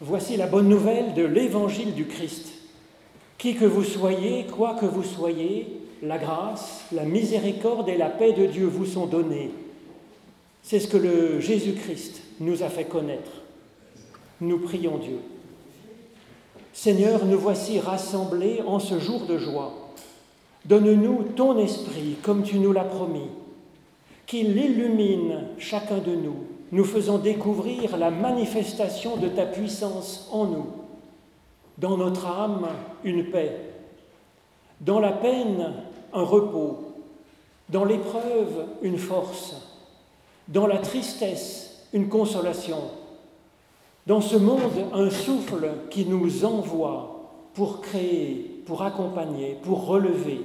Voici la bonne nouvelle de l'évangile du Christ. Qui que vous soyez, quoi que vous soyez, la grâce, la miséricorde et la paix de Dieu vous sont données. C'est ce que le Jésus-Christ nous a fait connaître. Nous prions Dieu. Seigneur, nous voici rassemblés en ce jour de joie. Donne-nous ton esprit comme tu nous l'as promis, qu'il illumine chacun de nous, nous faisant découvrir la manifestation de ta puissance en nous. Dans notre âme, une paix. Dans la peine, un repos. Dans l'épreuve, une force. Dans la tristesse, une consolation. Dans ce monde, un souffle qui nous envoie pour créer, pour accompagner, pour relever.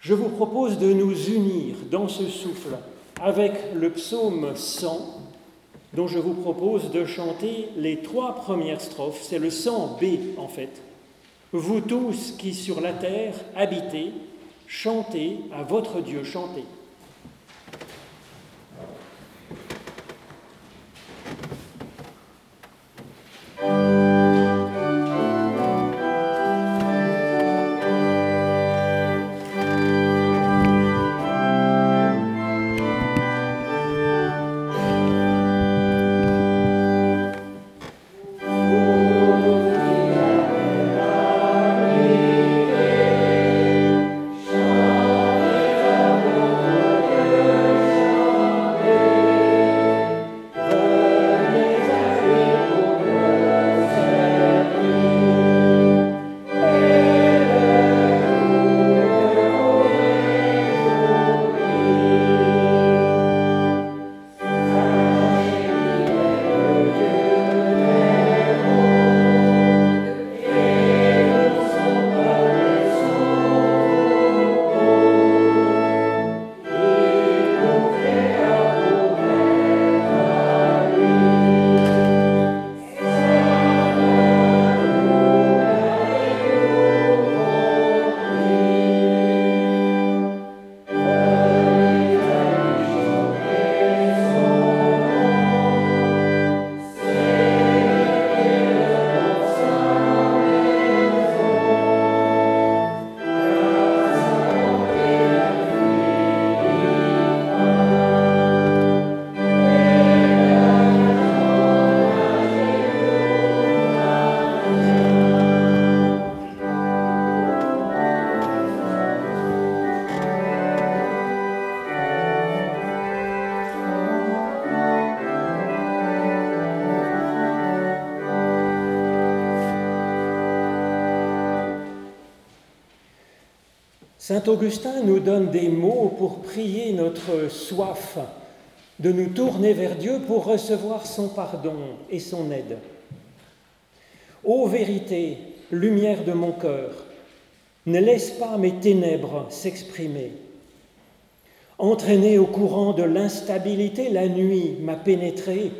Je vous propose de nous unir dans ce souffle avec le psaume 100, dont je vous propose de chanter les trois premières strophes. C'est le 100B en fait. Vous tous qui sur la terre habitez, chantez à votre Dieu, chantez. Saint Augustin nous donne des mots pour prier notre soif de nous tourner vers Dieu pour recevoir son pardon et son aide. Ô vérité, lumière de mon cœur, ne laisse pas mes ténèbres s'exprimer. Entraîné au courant de l'instabilité, la nuit m'a pénétré,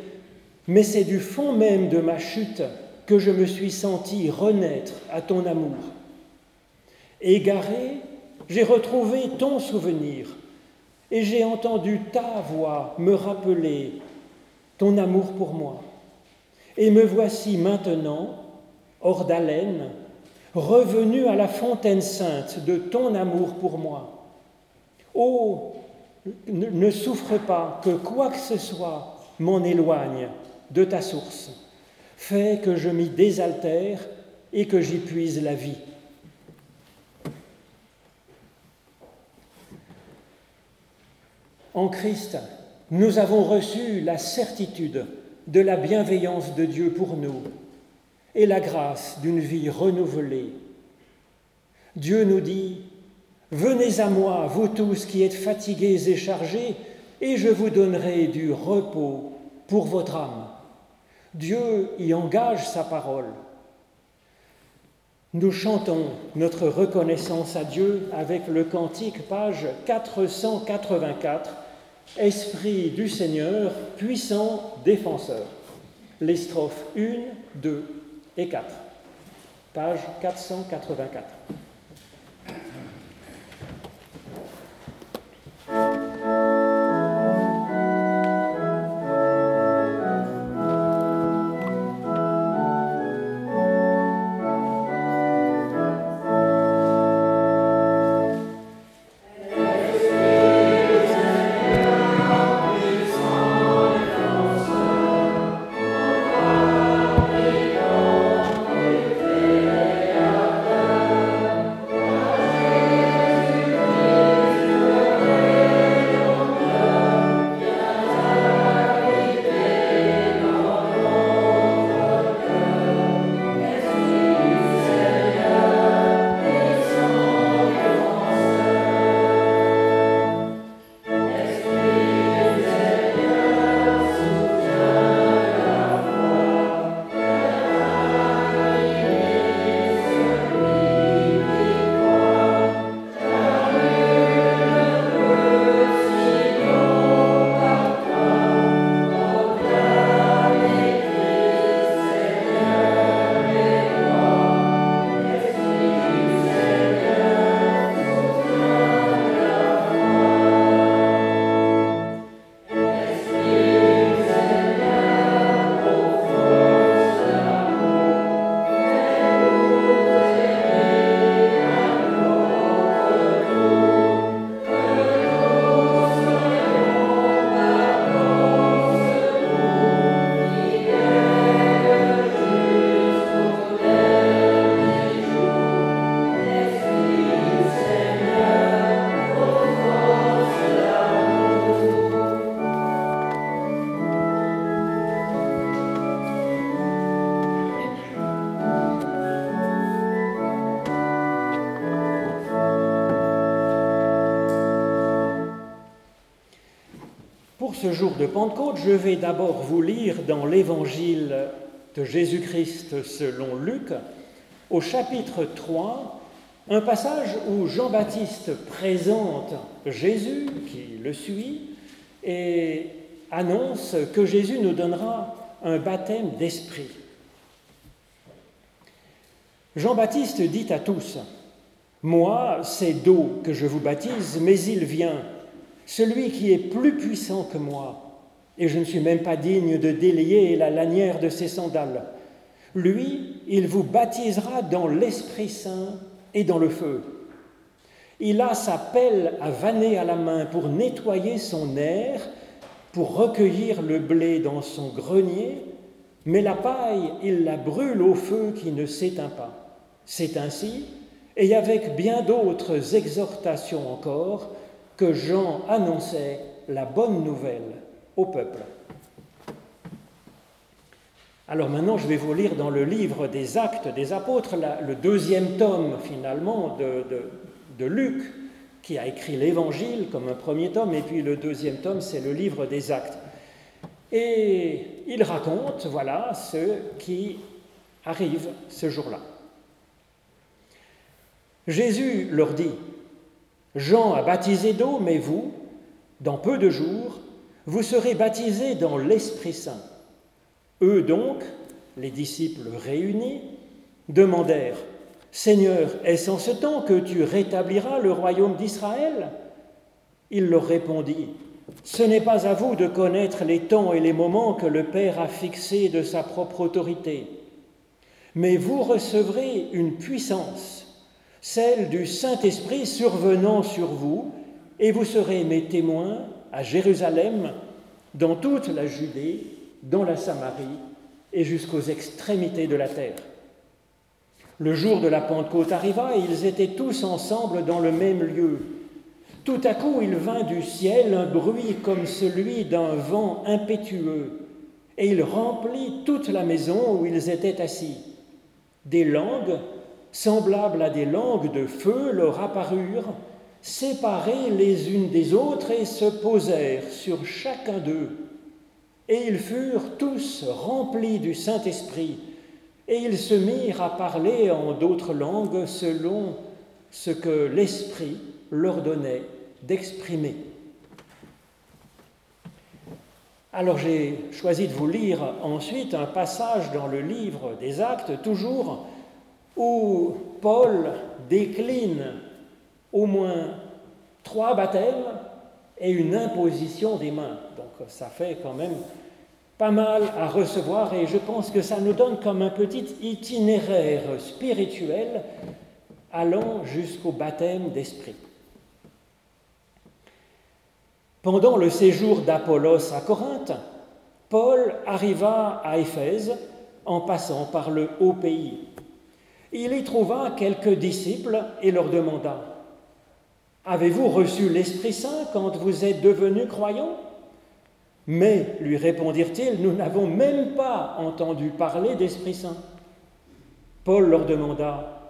mais c'est du fond même de ma chute que je me suis senti renaître à ton amour. Égaré, j'ai retrouvé ton souvenir et j'ai entendu ta voix me rappeler ton amour pour moi. Et me voici maintenant, hors d'haleine, revenu à la fontaine sainte de ton amour pour moi. Oh, ne souffre pas que quoi que ce soit m'en éloigne de ta source. Fais que je m'y désaltère et que j'y puise la vie. En Christ, nous avons reçu la certitude de la bienveillance de Dieu pour nous et la grâce d'une vie renouvelée. Dieu nous dit, Venez à moi, vous tous qui êtes fatigués et chargés, et je vous donnerai du repos pour votre âme. Dieu y engage sa parole. Nous chantons notre reconnaissance à Dieu avec le cantique page 484 Esprit du Seigneur, puissant défenseur. Les strophes 1, 2 et 4. Page 484. Pentecôte, je vais d'abord vous lire dans l'évangile de Jésus-Christ selon Luc, au chapitre 3, un passage où Jean-Baptiste présente Jésus qui le suit et annonce que Jésus nous donnera un baptême d'esprit. Jean-Baptiste dit à tous, Moi, c'est d'eau que je vous baptise, mais il vient, celui qui est plus puissant que moi, et je ne suis même pas digne de délier la lanière de ses sandales. Lui, il vous baptisera dans l'Esprit Saint et dans le feu. Il a sa pelle à vanner à la main pour nettoyer son air, pour recueillir le blé dans son grenier, mais la paille, il la brûle au feu qui ne s'éteint pas. C'est ainsi, et avec bien d'autres exhortations encore, que Jean annonçait la bonne nouvelle Alors maintenant, je vais vous lire dans le livre des Actes des Apôtres, le deuxième tome finalement de, de Luc, qui a écrit l'Évangile comme un premier tome, et puis le deuxième tome, c'est le livre des Actes. Et il raconte, voilà, ce qui arrive ce jour-là. Jésus leur dit, Jean a baptisé d'eau, mais vous, dans peu de jours, vous serez baptisés dans l'Esprit Saint. Eux donc, les disciples réunis, demandèrent, Seigneur, est-ce en ce temps que tu rétabliras le royaume d'Israël? Il leur répondit, Ce n'est pas à vous de connaître les temps et les moments que le Père a fixés de sa propre autorité, mais vous recevrez une puissance, celle du Saint-Esprit survenant sur vous, et vous serez mes témoins à Jérusalem, dans toute la Judée, dans la Samarie et jusqu'aux extrémités de la terre. Le jour de la Pentecôte arriva et ils étaient tous ensemble dans le même lieu. Tout à coup, il vint du ciel un bruit comme celui d'un vent impétueux, et il remplit toute la maison où ils étaient assis. Des langues, semblables à des langues de feu, leur apparurent, séparées les unes des autres et se posèrent sur chacun d'eux. Et ils furent tous remplis du Saint-Esprit, et ils se mirent à parler en d'autres langues selon ce que l'Esprit leur donnait d'exprimer. Alors j'ai choisi de vous lire ensuite un passage dans le livre des actes, toujours, où Paul décline au moins trois baptêmes et une imposition des mains. Donc ça fait quand même pas mal à recevoir et je pense que ça nous donne comme un petit itinéraire spirituel allant jusqu'au baptême d'esprit. Pendant le séjour d'Apollos à Corinthe, Paul arriva à Éphèse en passant par le haut pays. Il y trouva quelques disciples et leur demanda Avez-vous reçu l'Esprit Saint quand vous êtes devenus croyants Mais, lui répondirent-ils, nous n'avons même pas entendu parler d'Esprit Saint. Paul leur demanda,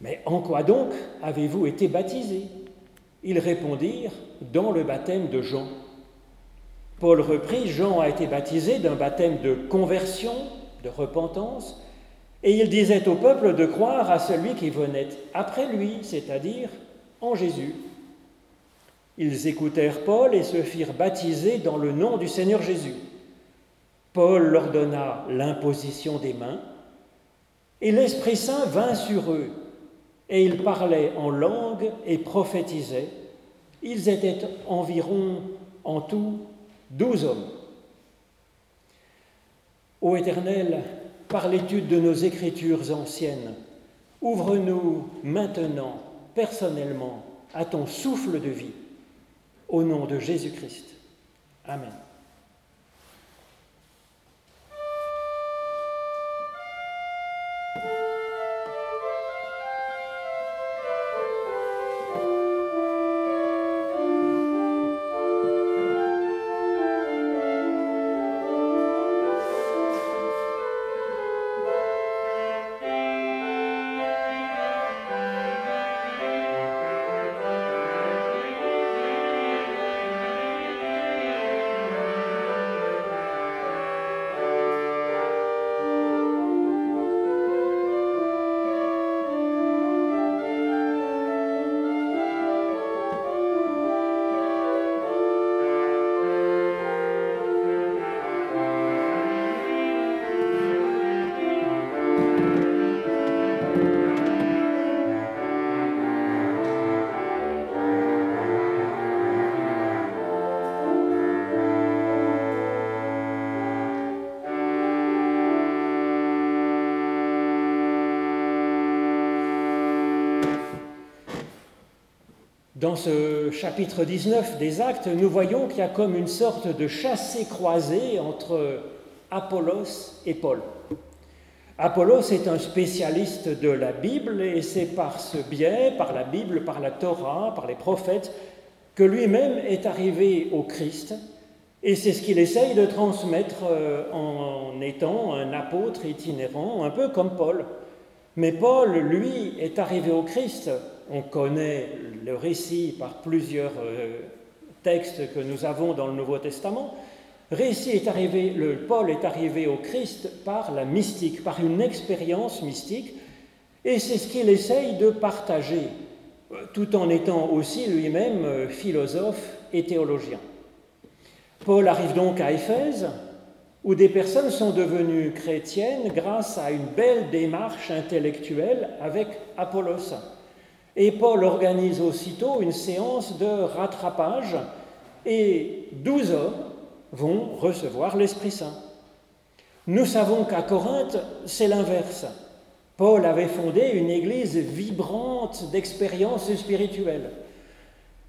Mais en quoi donc avez-vous été baptisés Ils répondirent, Dans le baptême de Jean. Paul reprit, Jean a été baptisé d'un baptême de conversion, de repentance, et il disait au peuple de croire à celui qui venait après lui, c'est-à-dire en Jésus. Ils écoutèrent Paul et se firent baptiser dans le nom du Seigneur Jésus. Paul leur donna l'imposition des mains, et l'Esprit Saint vint sur eux, et ils parlaient en langue et prophétisaient. Ils étaient environ en tout douze hommes. Ô Éternel, par l'étude de nos écritures anciennes, ouvre-nous maintenant, personnellement, à ton souffle de vie au nom de Jésus-Christ. Amen. Ce chapitre 19 des Actes, nous voyons qu'il y a comme une sorte de chassé-croisé entre Apollos et Paul. Apollos est un spécialiste de la Bible et c'est par ce biais, par la Bible, par la Torah, par les prophètes, que lui-même est arrivé au Christ et c'est ce qu'il essaye de transmettre euh, en étant un apôtre itinérant, un peu comme Paul. Mais Paul, lui, est arrivé au Christ. On connaît le récit par plusieurs euh, textes que nous avons dans le Nouveau Testament. Récit est arrivé, Paul est arrivé au Christ par la mystique, par une expérience mystique, et c'est ce qu'il essaye de partager, tout en étant aussi lui-même euh, philosophe et théologien. Paul arrive donc à Éphèse, où des personnes sont devenues chrétiennes grâce à une belle démarche intellectuelle avec Apollos. Et Paul organise aussitôt une séance de rattrapage et douze hommes vont recevoir l'Esprit Saint. Nous savons qu'à Corinthe, c'est l'inverse. Paul avait fondé une église vibrante d'expériences spirituelles.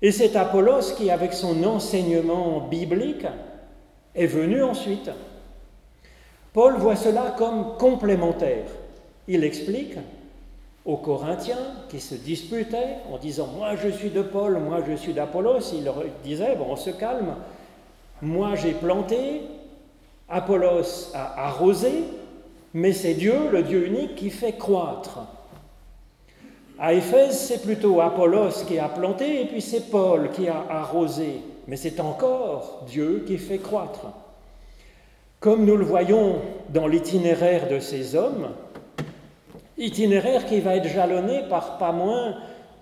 Et c'est Apollos qui, avec son enseignement biblique, est venu ensuite. Paul voit cela comme complémentaire. Il explique aux Corinthiens qui se disputaient en disant Moi je suis de Paul, moi je suis d'Apollos. Il leur disait Bon, on se calme. Moi j'ai planté, Apollos a arrosé, mais c'est Dieu, le Dieu unique, qui fait croître. À Éphèse, c'est plutôt Apollos qui a planté et puis c'est Paul qui a arrosé. Mais c'est encore Dieu qui fait croître. Comme nous le voyons dans l'itinéraire de ces hommes, itinéraire qui va être jalonné par pas moins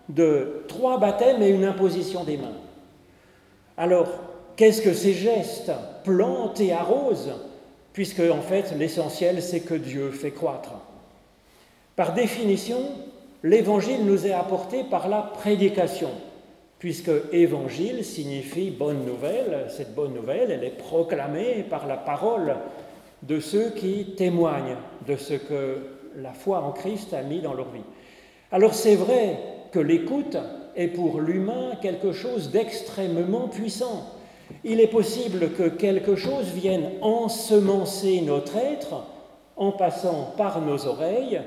de trois baptêmes et une imposition des mains. Alors, qu'est-ce que ces gestes Plante et arrose, puisque en fait l'essentiel c'est que Dieu fait croître. Par définition, l'évangile nous est apporté par la prédication, puisque évangile signifie bonne nouvelle. Cette bonne nouvelle, elle est proclamée par la parole de ceux qui témoignent de ce que la foi en Christ a mis dans leur vie. Alors c'est vrai que l'écoute est pour l'humain quelque chose d'extrêmement puissant. Il est possible que quelque chose vienne ensemencer notre être en passant par nos oreilles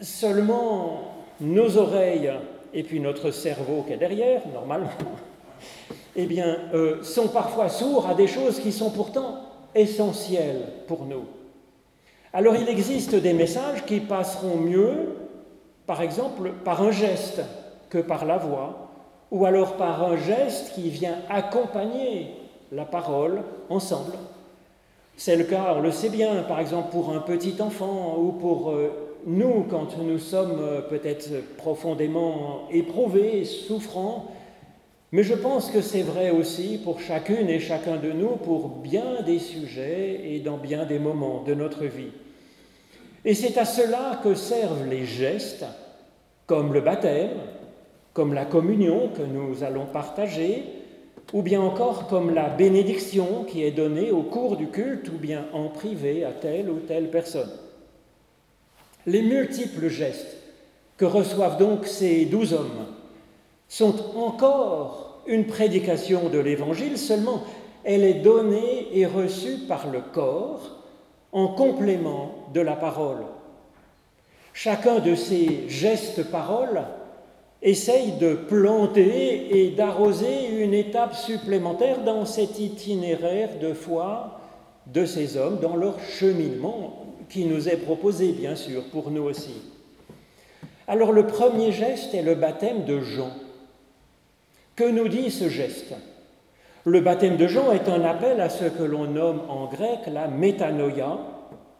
Seulement, nos oreilles et puis notre cerveau qui est derrière, normalement, eh bien, euh, sont parfois sourds à des choses qui sont pourtant essentielles pour nous. Alors il existe des messages qui passeront mieux, par exemple, par un geste que par la voix, ou alors par un geste qui vient accompagner la parole ensemble. C'est le cas, on le sait bien, par exemple pour un petit enfant ou pour euh, nous, quand nous sommes euh, peut-être profondément éprouvés, souffrants, mais je pense que c'est vrai aussi pour chacune et chacun de nous, pour bien des sujets et dans bien des moments de notre vie. Et c'est à cela que servent les gestes, comme le baptême, comme la communion que nous allons partager, ou bien encore comme la bénédiction qui est donnée au cours du culte, ou bien en privé à telle ou telle personne. Les multiples gestes que reçoivent donc ces douze hommes sont encore une prédication de l'Évangile, seulement elle est donnée et reçue par le corps en complément de la parole. Chacun de ces gestes-paroles essaye de planter et d'arroser une étape supplémentaire dans cet itinéraire de foi de ces hommes, dans leur cheminement qui nous est proposé, bien sûr, pour nous aussi. Alors le premier geste est le baptême de Jean. Que nous dit ce geste Le baptême de Jean est un appel à ce que l'on nomme en grec la métanoïa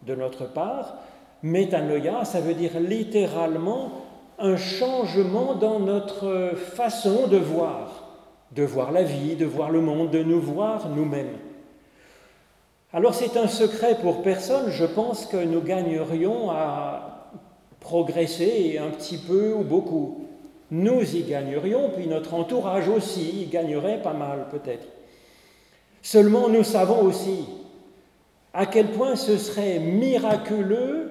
de notre part. Métanoïa, ça veut dire littéralement un changement dans notre façon de voir, de voir la vie, de voir le monde, de nous voir nous-mêmes. Alors c'est un secret pour personne, je pense que nous gagnerions à progresser un petit peu ou beaucoup. Nous y gagnerions, puis notre entourage aussi y gagnerait pas mal peut-être. Seulement nous savons aussi à quel point ce serait miraculeux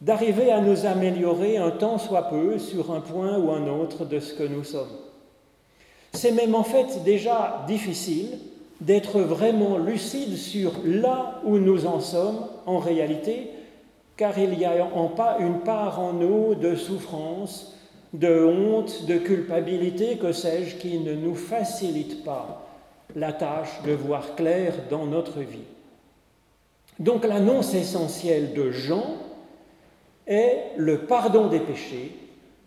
d'arriver à nous améliorer un temps soit peu sur un point ou un autre de ce que nous sommes. C'est même en fait déjà difficile d'être vraiment lucide sur là où nous en sommes en réalité, car il y a en pas une part en nous de souffrance, de honte, de culpabilité, que sais-je, qui ne nous facilite pas la tâche de voir clair dans notre vie. Donc l'annonce essentielle de Jean est le pardon des péchés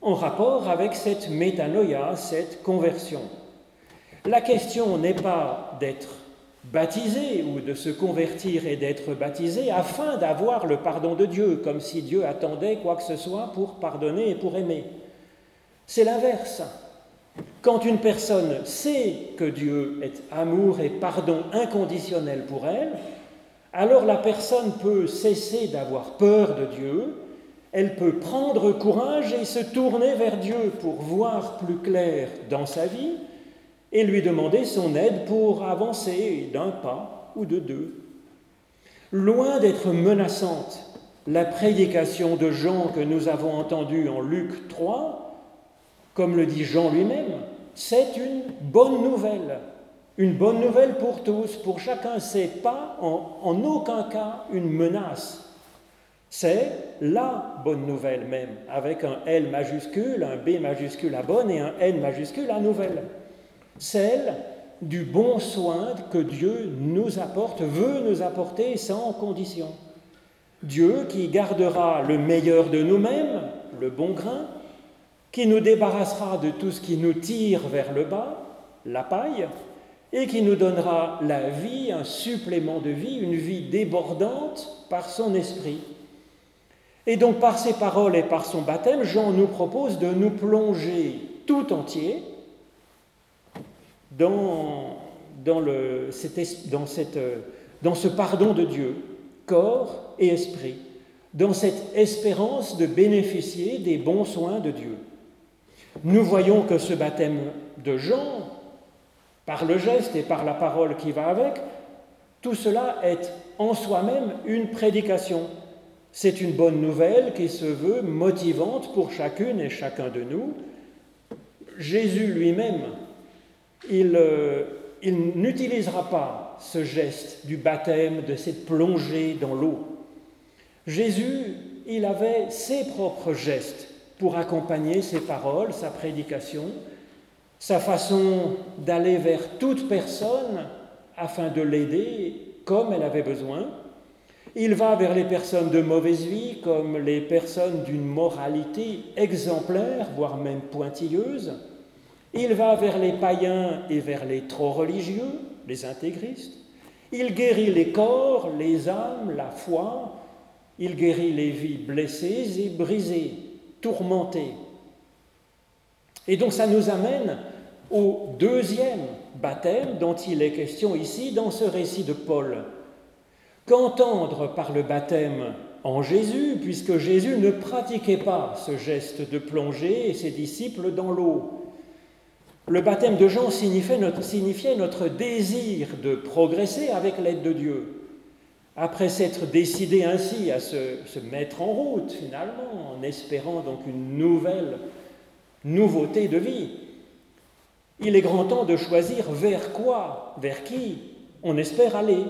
en rapport avec cette métanoïa, cette conversion. La question n'est pas d'être baptisé ou de se convertir et d'être baptisé afin d'avoir le pardon de Dieu, comme si Dieu attendait quoi que ce soit pour pardonner et pour aimer. C'est l'inverse. Quand une personne sait que Dieu est amour et pardon inconditionnel pour elle, alors la personne peut cesser d'avoir peur de Dieu, elle peut prendre courage et se tourner vers Dieu pour voir plus clair dans sa vie et lui demander son aide pour avancer d'un pas ou de deux. Loin d'être menaçante, la prédication de Jean que nous avons entendue en Luc 3, comme le dit Jean lui-même, c'est une bonne nouvelle. Une bonne nouvelle pour tous, pour chacun. C'est pas en, en aucun cas une menace. C'est la bonne nouvelle même, avec un L majuscule, un B majuscule à bonne et un N majuscule à nouvelle. Celle du bon soin que Dieu nous apporte, veut nous apporter sans condition. Dieu qui gardera le meilleur de nous-mêmes, le bon grain, qui nous débarrassera de tout ce qui nous tire vers le bas, la paille, et qui nous donnera la vie, un supplément de vie, une vie débordante par son esprit. Et donc par ses paroles et par son baptême, Jean nous propose de nous plonger tout entier dans, dans, le, dans, cette, dans ce pardon de Dieu, corps et esprit, dans cette espérance de bénéficier des bons soins de Dieu. Nous voyons que ce baptême de Jean, par le geste et par la parole qui va avec, tout cela est en soi-même une prédication. C'est une bonne nouvelle qui se veut motivante pour chacune et chacun de nous. Jésus lui-même, il, euh, il n'utilisera pas ce geste du baptême, de cette plongée dans l'eau. Jésus, il avait ses propres gestes pour accompagner ses paroles, sa prédication, sa façon d'aller vers toute personne afin de l'aider comme elle avait besoin. Il va vers les personnes de mauvaise vie comme les personnes d'une moralité exemplaire, voire même pointilleuse. Il va vers les païens et vers les trop religieux, les intégristes. Il guérit les corps, les âmes, la foi. Il guérit les vies blessées et brisées tourmenté. Et donc ça nous amène au deuxième baptême dont il est question ici dans ce récit de Paul. Qu'entendre par le baptême en Jésus, puisque Jésus ne pratiquait pas ce geste de plonger ses disciples dans l'eau. Le baptême de Jean signifiait notre, signifiait notre désir de progresser avec l'aide de Dieu après s'être décidé ainsi à se, mettre en route finalement, en espérant donc une nouvelle nouveauté de vie, il est grand temps de choisir vers quoi, vers qui on espère aller.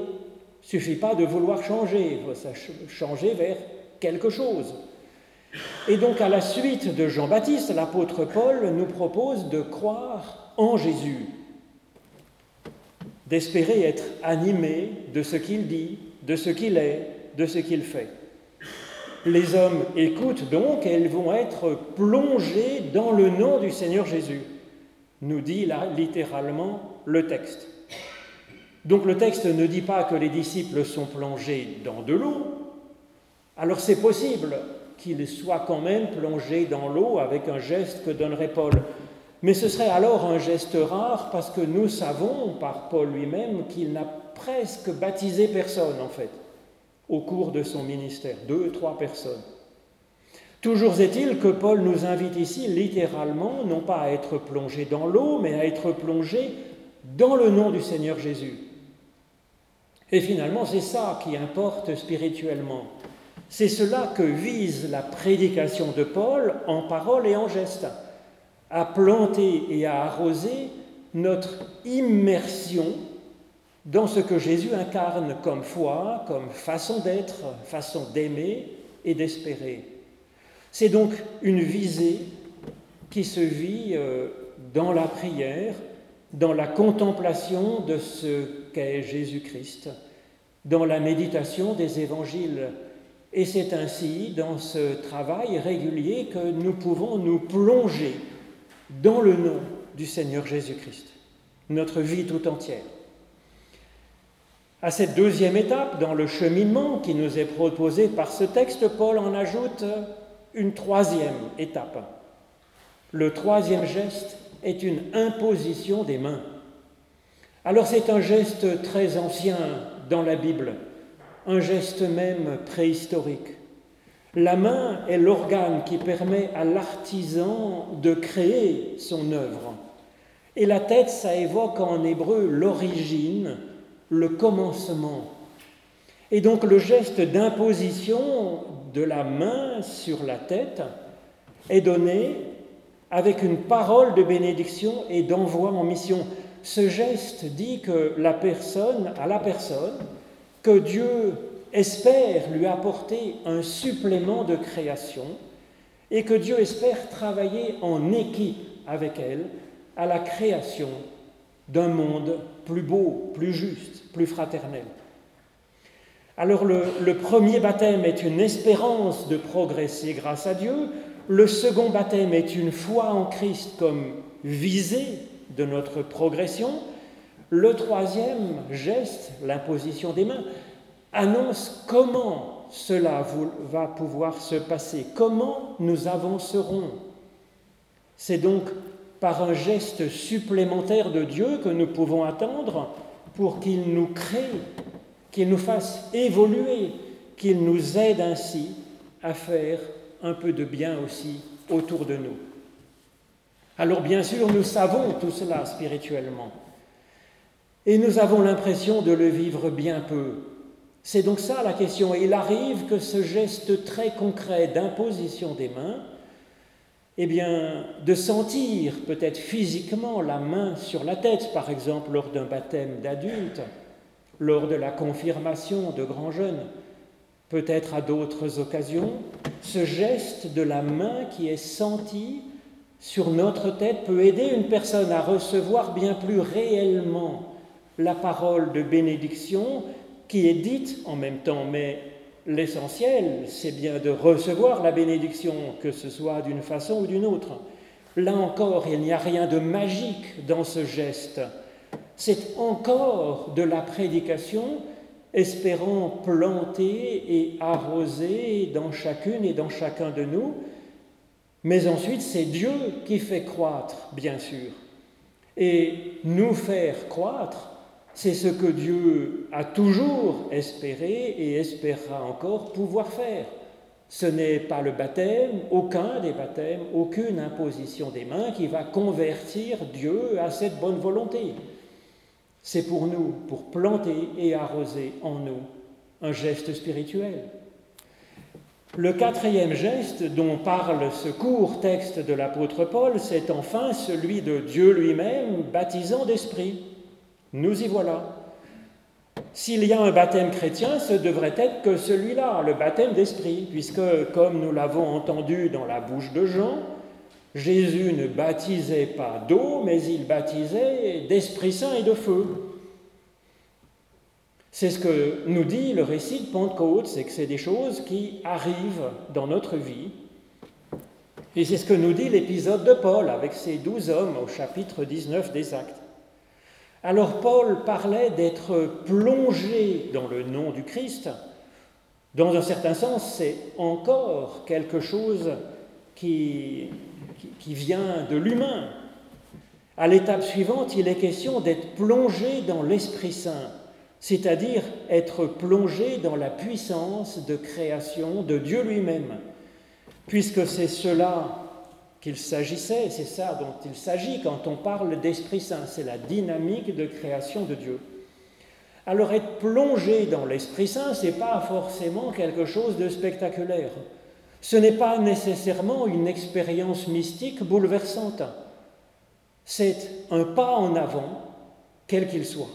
Il suffit pas de vouloir changer, faut changer vers quelque chose. Et donc à la suite de Jean-Baptiste, l'apôtre Paul nous propose de croire en Jésus, d'espérer être animé de ce qu'il dit, de ce qu'il est, de ce qu'il fait. Les hommes écoutent donc et ils vont être plongés dans le nom du Seigneur Jésus, nous dit là littéralement le texte. Donc le texte ne dit pas que les disciples sont plongés dans de l'eau, alors c'est possible qu'ils soient quand même plongés dans l'eau avec un geste que donnerait Paul. Mais ce serait alors un geste rare parce que nous savons par Paul lui-même qu'il n'a presque baptisé personne en fait au cours de son ministère, deux, trois personnes. Toujours est-il que Paul nous invite ici littéralement, non pas à être plongé dans l'eau, mais à être plongé dans le nom du Seigneur Jésus. Et finalement, c'est ça qui importe spirituellement. C'est cela que vise la prédication de Paul en parole et en geste, à planter et à arroser notre immersion dans ce que Jésus incarne comme foi, comme façon d'être, façon d'aimer et d'espérer. C'est donc une visée qui se vit euh, dans la prière, dans la contemplation de ce qu'est Jésus-Christ, dans la méditation des évangiles. Et c'est ainsi, dans ce travail régulier, que nous pouvons nous plonger dans le nom du Seigneur Jésus-Christ, notre vie tout entière. À cette deuxième étape, dans le cheminement qui nous est proposé par ce texte, Paul en ajoute une troisième étape. Le troisième geste est une imposition des mains. Alors c'est un geste très ancien dans la Bible, un geste même préhistorique. La main est l'organe qui permet à l'artisan de créer son œuvre. Et la tête, ça évoque en hébreu l'origine, le commencement. Et donc le geste d'imposition de la main sur la tête est donné avec une parole de bénédiction et d'envoi en mission. Ce geste dit que la personne, à la personne, que Dieu espère lui apporter un supplément de création et que Dieu espère travailler en équipe avec elle à la création d'un monde plus beau, plus juste, plus fraternel. Alors le, le, premier baptême est une espérance de progresser grâce à Dieu, le second baptême est une foi en Christ comme visée de notre progression, le troisième geste, l'imposition des mains, annonce comment cela va pouvoir se passer, comment nous avancerons. C'est donc par un geste supplémentaire de Dieu que nous pouvons attendre pour qu'il nous crée, qu'il nous fasse évoluer, qu'il nous aide ainsi à faire un peu de bien aussi autour de nous. Alors bien sûr, nous savons tout cela spirituellement, et nous avons l'impression de le vivre bien peu. C'est donc ça la question. il arrive que ce geste très concret d'imposition des mains eh bien, de sentir peut-être physiquement la main sur la tête, par exemple lors d'un baptême d'adulte, lors de la confirmation de grands jeunes, peut-être à d'autres occasions, ce geste de la main qui est senti sur notre tête peut aider une personne à recevoir bien plus réellement la parole de bénédiction qui est dite en même temps, mais L'essentiel, c'est bien de recevoir la bénédiction, que ce soit d'une façon ou d'une autre. Là encore, il n'y a rien de magique dans ce geste. C'est encore de la prédication, espérant planter et arroser dans chacune et dans chacun de nous. Mais ensuite, c'est Dieu qui fait croître, bien sûr. Et nous faire croître, c'est ce que Dieu a toujours espéré et espérera encore pouvoir faire. Ce n'est pas le baptême, aucun des baptêmes, aucune imposition des mains qui va convertir Dieu à cette bonne volonté. C'est pour nous, pour planter et arroser en nous un geste spirituel. Le quatrième geste dont parle ce court texte de l'apôtre Paul, c'est enfin celui de Dieu lui-même baptisant d'esprit. Nous y voilà. S'il y a un baptême chrétien, ce devrait être que celui-là, le baptême d'esprit, puisque, comme nous l'avons entendu dans la bouche de Jean, Jésus ne baptisait pas d'eau, mais il baptisait d'Esprit Saint et de feu. C'est ce que nous dit le récit de Pentecôte, c'est que c'est des choses qui arrivent dans notre vie. Et c'est ce que nous dit l'épisode de Paul avec ses douze hommes au chapitre 19 des Actes. Alors Paul parlait d'être plongé dans le nom du Christ. Dans un certain sens, c'est encore quelque chose qui, vient de l'humain. À l'étape suivante, il est question d'être plongé dans l'Esprit Saint, c'est-à-dire être plongé dans la puissance de création de Dieu lui-même, puisque c'est cela qu'il s'agissait, c'est ça dont il s'agit quand on parle d'Esprit Saint, c'est la dynamique de création de Dieu. Alors être plongé dans l'Esprit Saint, ce n'est pas forcément quelque chose de spectaculaire. Ce n'est pas nécessairement une expérience mystique bouleversante. C'est un pas en avant, quel qu'il soit.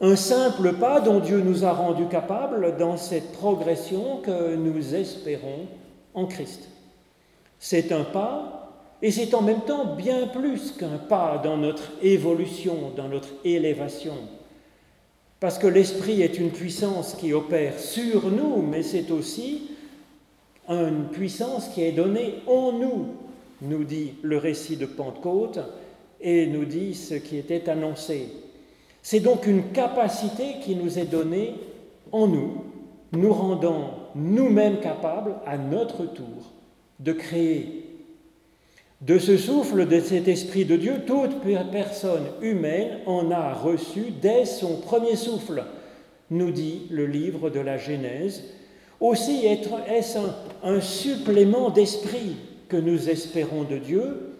Un simple pas dont Dieu nous a rendus capables dans cette progression que nous espérons en Christ. C'est un pas et c'est en même temps bien plus qu'un pas dans notre évolution, dans notre élévation. Parce que l'Esprit est une puissance qui opère sur nous, mais c'est aussi une puissance qui est donnée en nous, nous dit le récit de Pentecôte et nous dit ce qui était annoncé. C'est donc une capacité qui nous est donnée en nous, nous rendant nous-mêmes capables, à notre tour, de créer. De ce souffle, de cet Esprit de Dieu, toute personne humaine en a reçu dès son premier souffle, nous dit le livre de la Genèse. Aussi est-ce un, un supplément d'esprit que nous espérons de Dieu,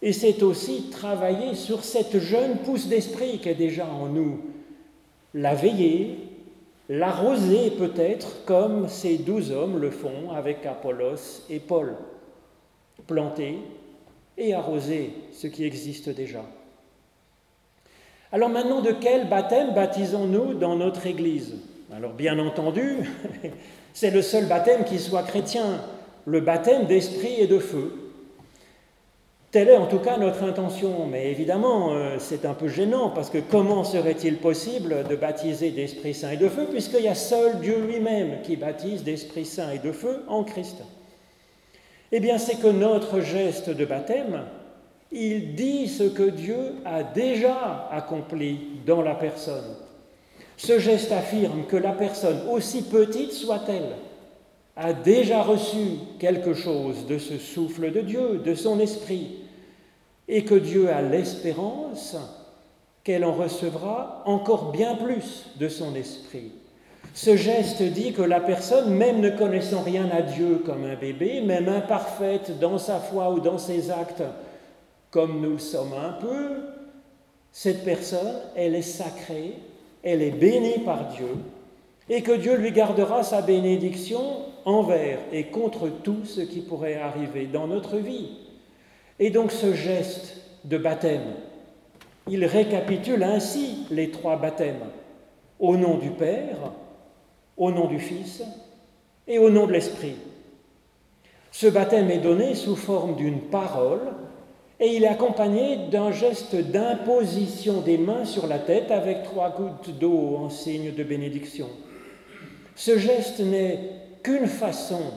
et c'est aussi travailler sur cette jeune pousse d'esprit qui est déjà en nous, la veiller, l'arroser peut-être comme ces douze hommes le font avec Apollos et Paul, planter et arroser ce qui existe déjà. Alors maintenant, de quel baptême baptisons-nous dans notre Église? Alors bien entendu, c'est le seul baptême qui soit chrétien, le baptême d'esprit et de feu. Telle est en tout cas notre intention, mais évidemment euh, c'est un peu gênant parce que comment serait-il possible de baptiser d'Esprit Saint et de feu puisqu'il y a seul Dieu lui-même qui baptise d'Esprit Saint et de feu en Christ? Eh bien c'est que notre geste de baptême, il dit ce que Dieu a déjà accompli dans la personne. Ce geste affirme que la personne, aussi petite soit-elle, a déjà reçu quelque chose de ce souffle de Dieu, de son esprit, et que Dieu a l'espérance qu'elle en recevra encore bien plus de son esprit. Ce geste dit que la personne, même ne connaissant rien à Dieu comme un bébé, même imparfaite dans sa foi ou dans ses actes, comme nous sommes un peu, cette personne, elle est sacrée, elle est bénie par Dieu, et que Dieu lui gardera sa bénédiction envers et contre tout ce qui pourrait arriver dans notre vie. Et donc ce geste de baptême, il récapitule ainsi les trois baptêmes, au nom du Père, au nom du Fils et au nom de l'Esprit. Ce baptême est donné sous forme d'une parole et il est accompagné d'un geste d'imposition des mains sur la tête avec trois gouttes d'eau en signe de bénédiction. Ce geste n'est qu'une façon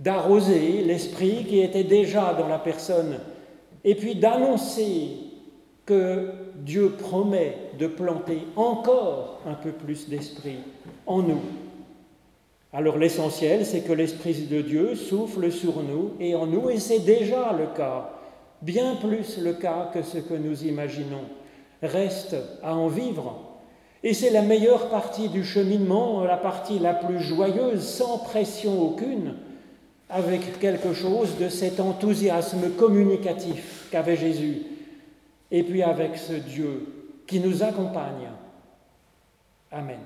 d'arroser l'esprit qui était déjà dans la personne et puis d'annoncer que Dieu promet de planter encore un peu plus d'esprit en nous. Alors l'essentiel, c'est que l'Esprit de Dieu souffle sur nous et en nous, et c'est déjà le cas, bien plus le cas que ce que nous imaginons. Reste à en vivre. Et c'est la meilleure partie du cheminement, la partie la plus joyeuse, sans pression aucune, avec quelque chose de cet enthousiasme communicatif qu'avait Jésus, et puis avec ce Dieu qui nous accompagne. Amen.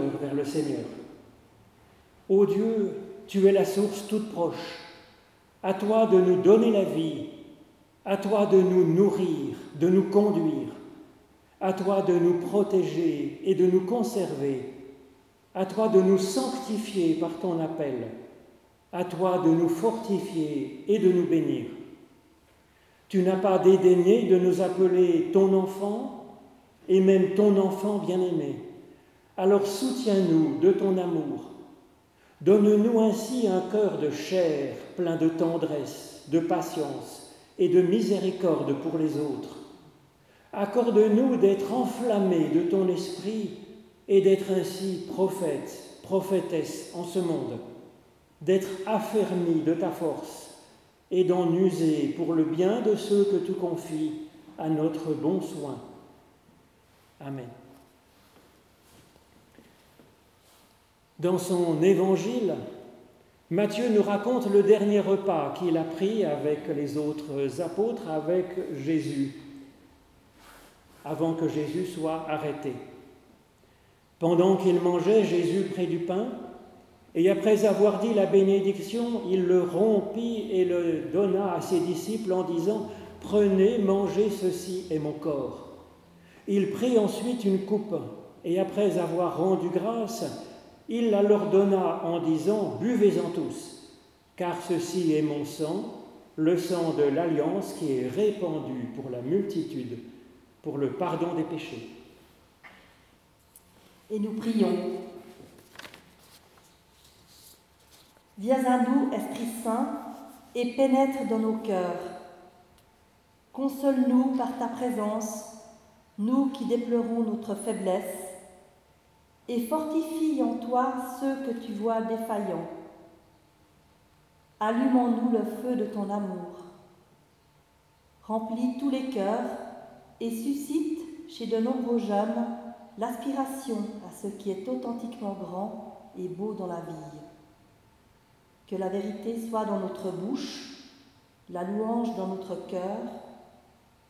Vers le Seigneur. Ô Dieu, tu es la source toute proche. À toi de nous donner la vie, à toi de nous nourrir, de nous conduire, à toi de nous protéger et de nous conserver, à toi de nous sanctifier par ton appel, à toi de nous fortifier et de nous bénir. Tu n'as pas dédaigné de nous appeler ton enfant et même ton enfant bien-aimé. Alors soutiens-nous de ton amour. Donne-nous ainsi un cœur de chair plein de tendresse, de patience et de miséricorde pour les autres. Accorde-nous d'être enflammés de ton esprit et d'être ainsi prophètes, prophétesses en ce monde, d'être affermis de ta force et d'en user pour le bien de ceux que tu confies à notre bon soin. Amen. Dans son évangile, Matthieu nous raconte le dernier repas qu'il a pris avec les autres apôtres, avec Jésus, avant que Jésus soit arrêté. Pendant qu'il mangeait, Jésus prit du pain, et après avoir dit la bénédiction, il le rompit et le donna à ses disciples en disant, Prenez, mangez, ceci est mon corps. Il prit ensuite une coupe, et après avoir rendu grâce, il la leur donna en disant, Buvez-en tous, car ceci est mon sang, le sang de l'alliance qui est répandu pour la multitude, pour le pardon des péchés. Et nous prions. Viens à nous, Esprit Saint, et pénètre dans nos cœurs. Console-nous par ta présence, nous qui déplorons notre faiblesse, et fortifie en toi ceux que tu vois défaillants. Allumons-nous le feu de ton amour. Remplis tous les cœurs et suscite chez de nombreux jeunes l'aspiration à ce qui est authentiquement grand et beau dans la vie. Que la vérité soit dans notre bouche, la louange dans notre cœur,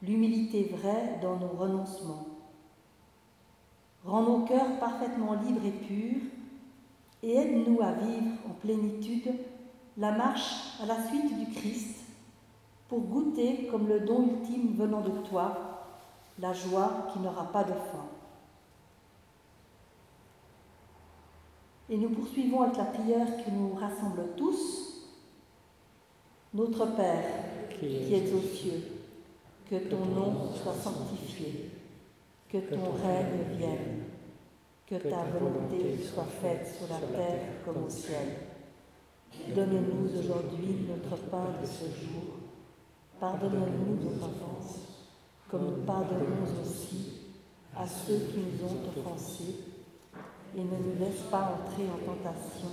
l'humilité vraie dans nos renoncements. Rends nos cœurs parfaitement libres et purs et aide-nous à vivre en plénitude la marche à la suite du Christ pour goûter comme le don ultime venant de toi la joie qui n'aura pas de fin. Et nous poursuivons avec la prière qui nous rassemble tous. Notre Père, qui es aux cieux, que ton nom soit sanctifié que ton règne vienne, que ta volonté soit faite sur la terre comme au ciel. Donne-nous aujourd'hui notre pain de ce jour. Pardonne-nous nos offenses, comme nous pardonnons aussi à ceux qui nous ont offensés. Et ne nous laisse pas entrer en tentation,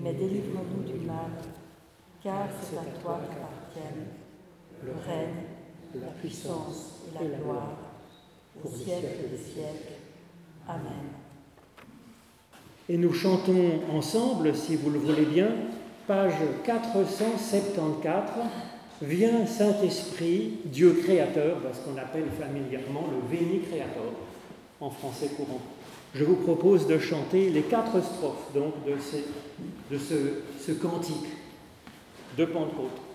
mais délivre-nous du mal, car c'est à toi qu'appartiennent le règne, la puissance et la gloire pour siècle des siècles. Amen. Et nous chantons ensemble, si vous le voulez bien, page 474, Viens Saint-Esprit, Dieu créateur, ce qu'on appelle familièrement le Veni Creator en français courant. Je vous propose de chanter les quatre strophes donc, de, de ce, ce cantique de Pentecôte.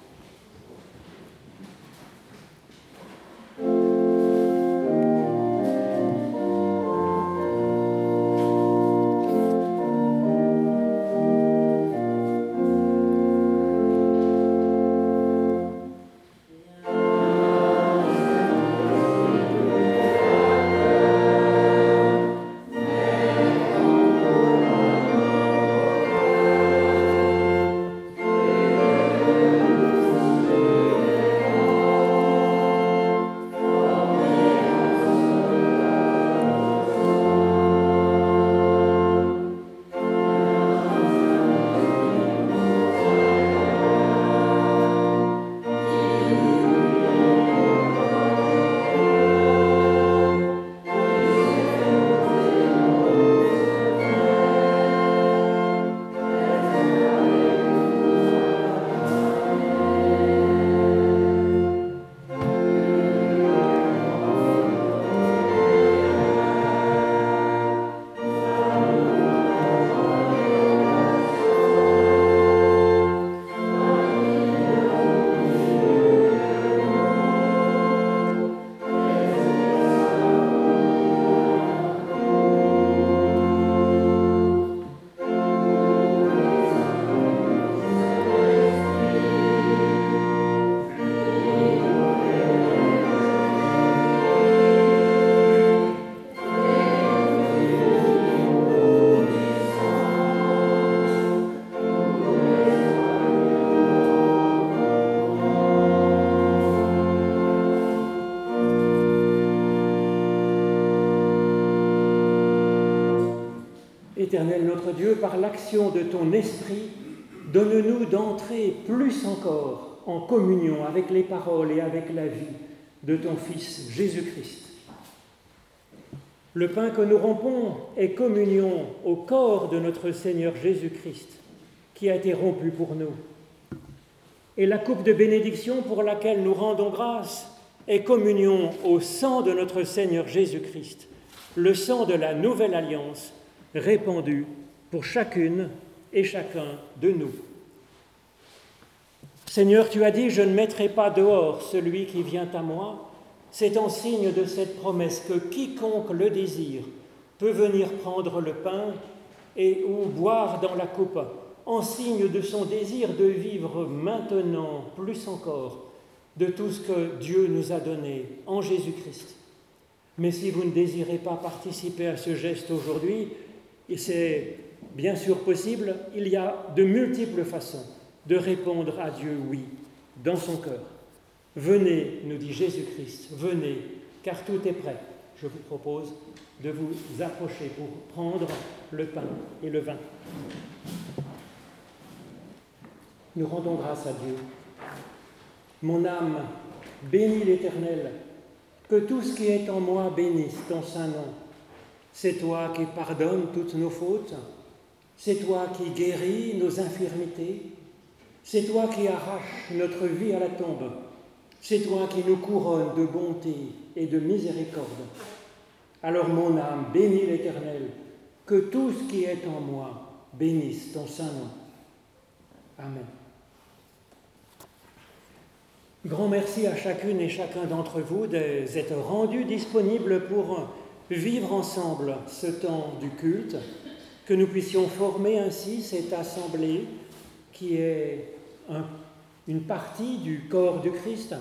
Notre Dieu, par l'action de ton esprit, donne-nous d'entrer plus encore en communion avec les paroles et avec la vie de ton Fils Jésus-Christ. Le pain que nous rompons est communion au corps de notre Seigneur Jésus-Christ, qui a été rompu pour nous. Et la coupe de bénédiction pour laquelle nous rendons grâce est communion au sang de notre Seigneur Jésus-Christ, le sang de la nouvelle alliance répandu pour chacune et chacun de nous. Seigneur, tu as dit, je ne mettrai pas dehors celui qui vient à moi. C'est en signe de cette promesse que quiconque le désire peut venir prendre le pain et ou boire dans la coupe, en signe de son désir de vivre maintenant plus encore de tout ce que Dieu nous a donné en Jésus-Christ. Mais si vous ne désirez pas participer à ce geste aujourd'hui, et c'est bien sûr possible, il y a de multiples façons de répondre à Dieu oui dans son cœur. Venez, nous dit Jésus-Christ, venez, car tout est prêt. Je vous propose de vous approcher pour prendre le pain et le vin. Nous rendons grâce à Dieu. Mon âme bénit l'Éternel, que tout ce qui est en moi bénisse ton saint nom. C'est toi qui pardonnes toutes nos fautes, c'est toi qui guéris nos infirmités, c'est toi qui arraches notre vie à la tombe, c'est toi qui nous couronnes de bonté et de miséricorde. Alors mon âme bénit l'Éternel, que tout ce qui est en moi bénisse ton saint nom. Amen. Grand merci à chacune et chacun d'entre vous d'être rendus disponibles pour vivre ensemble ce temps du culte, que nous puissions former ainsi cette assemblée qui est une partie du corps du Christ,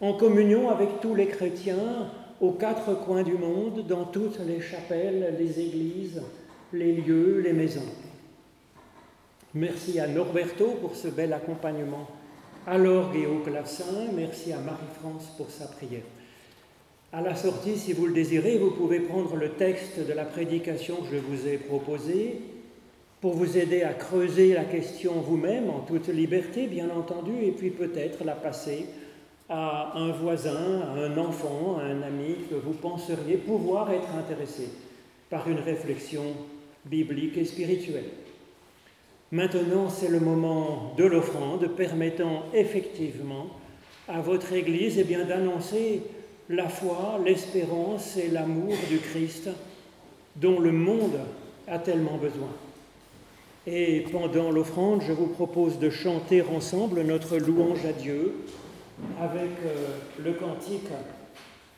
en communion avec tous les chrétiens aux quatre coins du monde, dans toutes les chapelles, les églises, les lieux, les maisons. Merci à Norberto pour ce bel accompagnement à l'orgue et au clavecin. Merci à Marie-France pour sa prière. À la sortie, si vous le désirez, vous pouvez prendre le texte de la prédication que je vous ai proposé pour vous aider à creuser la question vous-même en toute liberté, bien entendu, et puis peut-être la passer à un voisin, à un enfant, à un ami que vous penseriez pouvoir être intéressé par une réflexion biblique et spirituelle. Maintenant, c'est le moment de l'offrande permettant effectivement à votre Église eh bien, d'annoncer la foi, l'espérance et l'amour du Christ dont le monde a tellement besoin. Et pendant l'offrande, je vous propose de chanter ensemble notre louange à Dieu avec euh, le cantique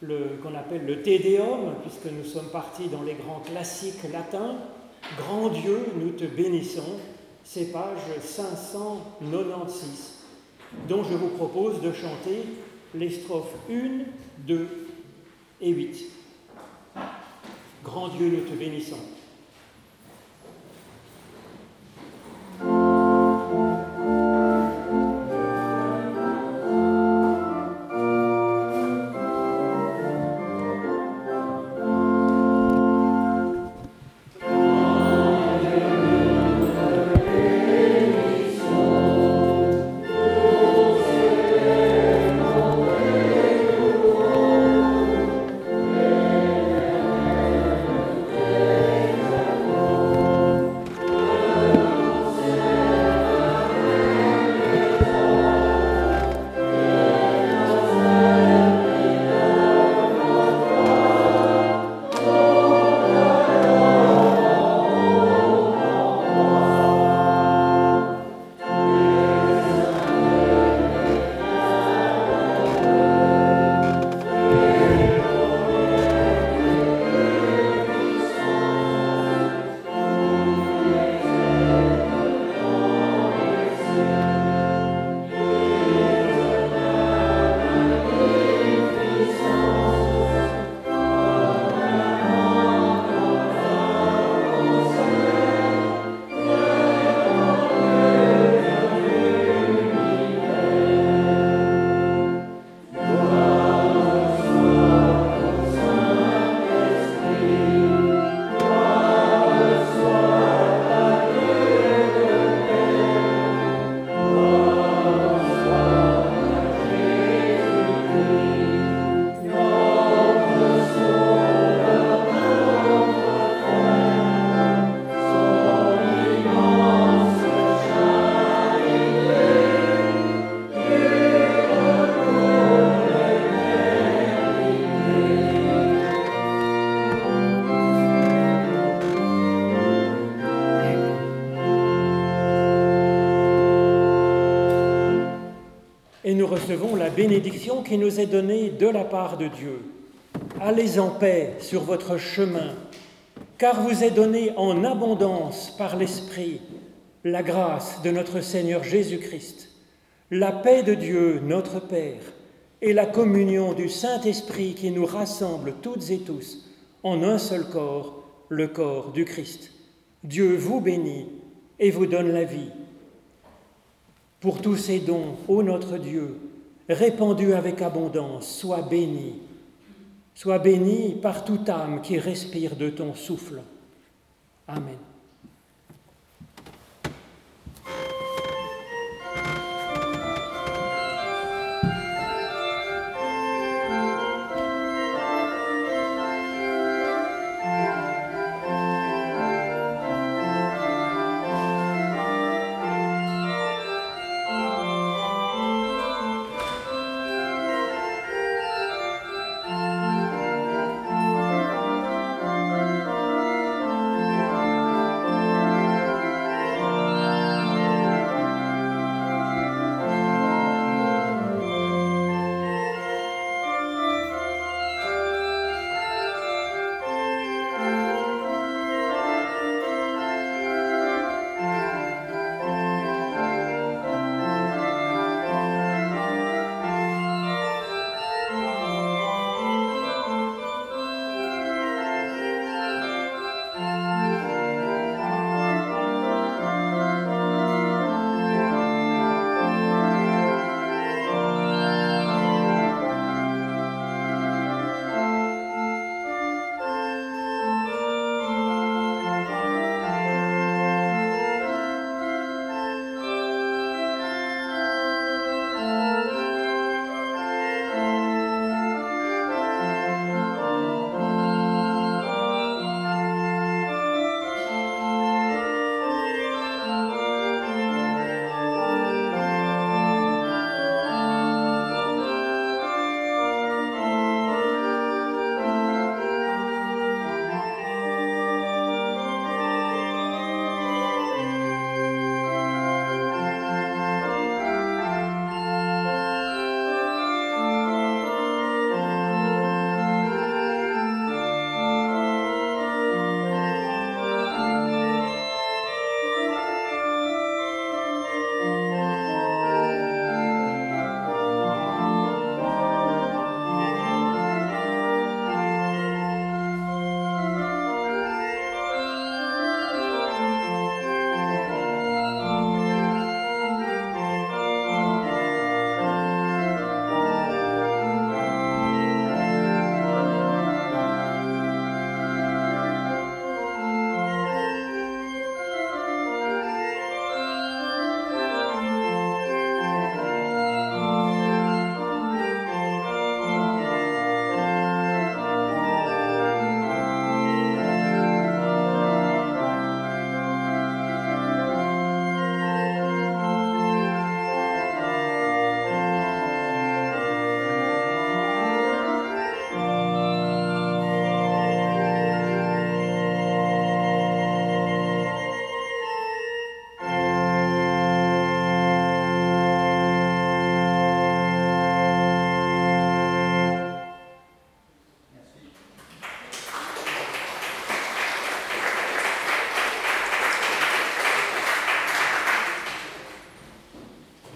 qu'on appelle le Te Deum, puisque nous sommes partis dans les grands classiques latins. Grand Dieu, nous te bénissons. C'est page 596, dont je vous propose de chanter les strophes 1, 2 et 8. Grand Dieu, nous te bénissons. Bénédiction qui nous est donnée de la part de Dieu. Allez en paix sur votre chemin, car vous est donné en abondance par l'Esprit la grâce de notre Seigneur Jésus-Christ, la paix de Dieu, notre Père, et la communion du Saint-Esprit qui nous rassemble toutes et tous en un seul corps, le corps du Christ. Dieu vous bénit et vous donne la vie. Pour tous ces dons, ô notre Dieu, répandus avec abondance, sois béni. Sois béni par toute âme qui respire de ton souffle. Amen.